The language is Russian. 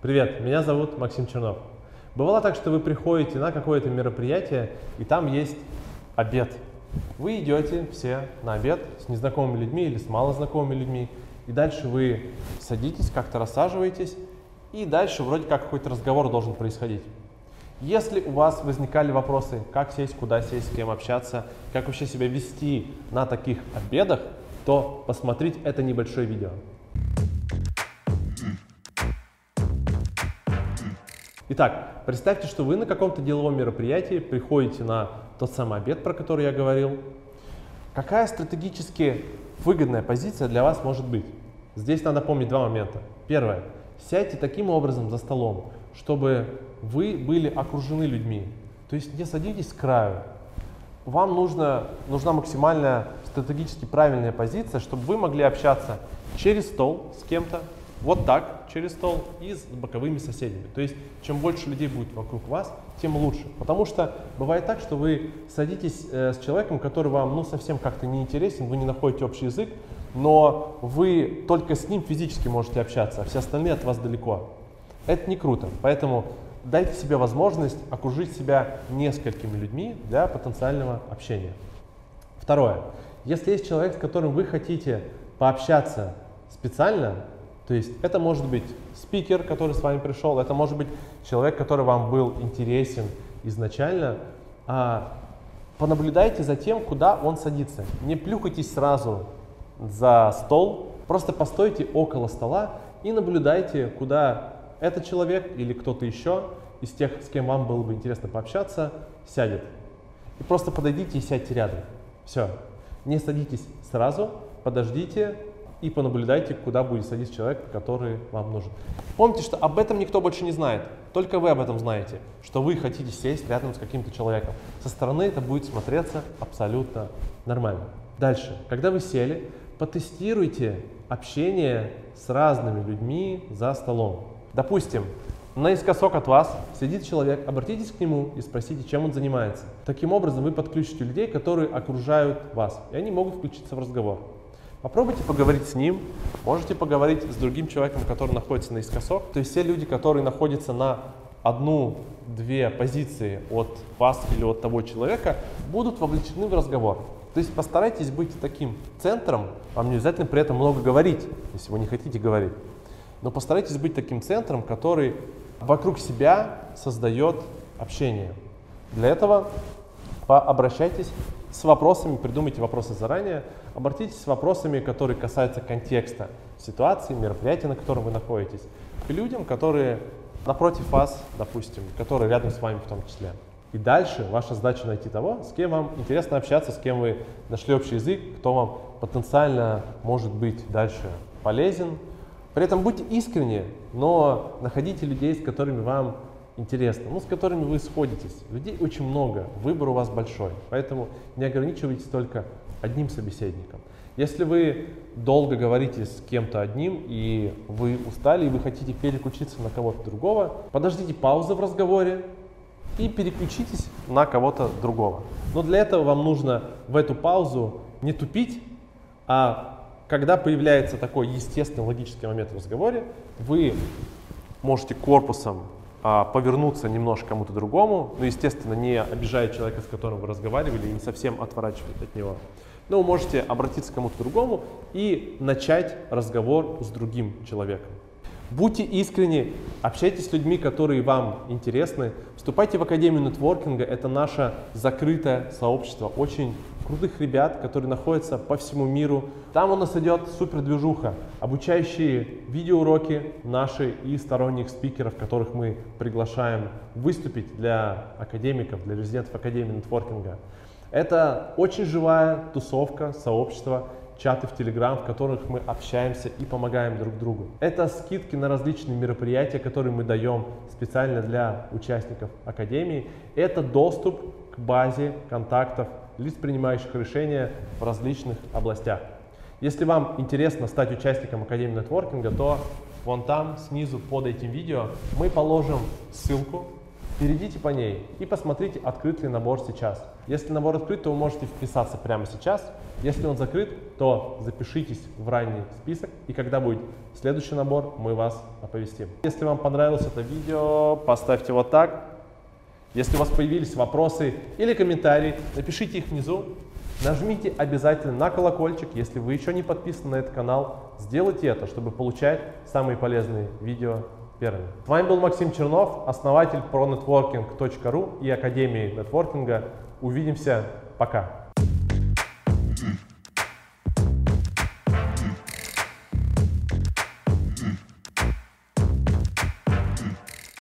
Привет, меня зовут Максим Чернов. Бывало так, что вы приходите на какое-то мероприятие, и там есть обед. Вы идете все на обед с незнакомыми людьми или с малознакомыми людьми, и дальше вы садитесь, как-то рассаживаетесь, и дальше вроде как какой-то разговор должен происходить. Если у вас возникали вопросы, как сесть, куда сесть, с кем общаться, как вообще себя вести на таких обедах, то посмотрите это небольшое видео. Итак, представьте, что вы на каком-то деловом мероприятии приходите на тот самый обед, про который я говорил. Какая стратегически выгодная позиция для вас может быть? Здесь надо помнить два момента. Первое. Сядьте таким образом за столом, чтобы вы были окружены людьми. То есть не садитесь с краю. Вам нужно, нужна максимальная стратегически правильная позиция, чтобы вы могли общаться через стол с кем-то, вот так, через стол и с боковыми соседями. То есть, чем больше людей будет вокруг вас, тем лучше. Потому что бывает так, что вы садитесь э, с человеком, который вам ну, совсем как-то не интересен, вы не находите общий язык, но вы только с ним физически можете общаться, а все остальные от вас далеко. Это не круто. Поэтому дайте себе возможность окружить себя несколькими людьми для потенциального общения. Второе. Если есть человек, с которым вы хотите пообщаться специально, то есть это может быть спикер, который с вами пришел, это может быть человек, который вам был интересен изначально. А, понаблюдайте за тем, куда он садится. Не плюхайтесь сразу за стол, просто постойте около стола и наблюдайте, куда этот человек или кто-то еще из тех, с кем вам было бы интересно пообщаться, сядет. И просто подойдите и сядьте рядом. Все. Не садитесь сразу, подождите, и понаблюдайте, куда будет садиться человек, который вам нужен. Помните, что об этом никто больше не знает. Только вы об этом знаете, что вы хотите сесть рядом с каким-то человеком. Со стороны это будет смотреться абсолютно нормально. Дальше, когда вы сели, потестируйте общение с разными людьми за столом. Допустим, наискосок от вас сидит человек, обратитесь к нему и спросите, чем он занимается. Таким образом вы подключите людей, которые окружают вас, и они могут включиться в разговор. Попробуйте поговорить с ним, можете поговорить с другим человеком, который находится наискосок. То есть все люди, которые находятся на одну-две позиции от вас или от того человека, будут вовлечены в разговор. То есть постарайтесь быть таким центром, вам не обязательно при этом много говорить, если вы не хотите говорить, но постарайтесь быть таким центром, который вокруг себя создает общение. Для этого пообращайтесь с вопросами, придумайте вопросы заранее, обратитесь с вопросами, которые касаются контекста ситуации, мероприятия, на котором вы находитесь, к людям, которые напротив вас, допустим, которые рядом с вами в том числе. И дальше ваша задача найти того, с кем вам интересно общаться, с кем вы нашли общий язык, кто вам потенциально может быть дальше полезен. При этом будьте искренни, но находите людей, с которыми вам интересно, ну, с которыми вы сходитесь. Людей очень много, выбор у вас большой, поэтому не ограничивайтесь только одним собеседником. Если вы долго говорите с кем-то одним, и вы устали, и вы хотите переключиться на кого-то другого, подождите паузы в разговоре и переключитесь на кого-то другого. Но для этого вам нужно в эту паузу не тупить, а когда появляется такой естественный логический момент в разговоре, вы можете корпусом повернуться немножко кому-то другому, ну, естественно, не обижая человека, с которым вы разговаривали, и не совсем отворачивать от него. Но вы можете обратиться к кому-то другому и начать разговор с другим человеком. Будьте искренни, общайтесь с людьми, которые вам интересны. Вступайте в Академию нетворкинга. Это наше закрытое сообщество очень крутых ребят, которые находятся по всему миру. Там у нас идет супер движуха, обучающие видеоуроки наши и сторонних спикеров, которых мы приглашаем выступить для академиков, для резидентов Академии нетворкинга. Это очень живая тусовка, сообщество, чаты в Телеграм, в которых мы общаемся и помогаем друг другу. Это скидки на различные мероприятия, которые мы даем специально для участников Академии. Это доступ к базе контактов лиц, принимающих решения в различных областях. Если вам интересно стать участником Академии нетворкинга, то вон там, снизу под этим видео, мы положим ссылку перейдите по ней и посмотрите, открыт ли набор сейчас. Если набор открыт, то вы можете вписаться прямо сейчас. Если он закрыт, то запишитесь в ранний список, и когда будет следующий набор, мы вас оповестим. Если вам понравилось это видео, поставьте вот так. Если у вас появились вопросы или комментарии, напишите их внизу. Нажмите обязательно на колокольчик, если вы еще не подписаны на этот канал. Сделайте это, чтобы получать самые полезные видео первыми. С вами был Максим Чернов, основатель pronetworking.ru и Академии нетворкинга. Увидимся. Пока.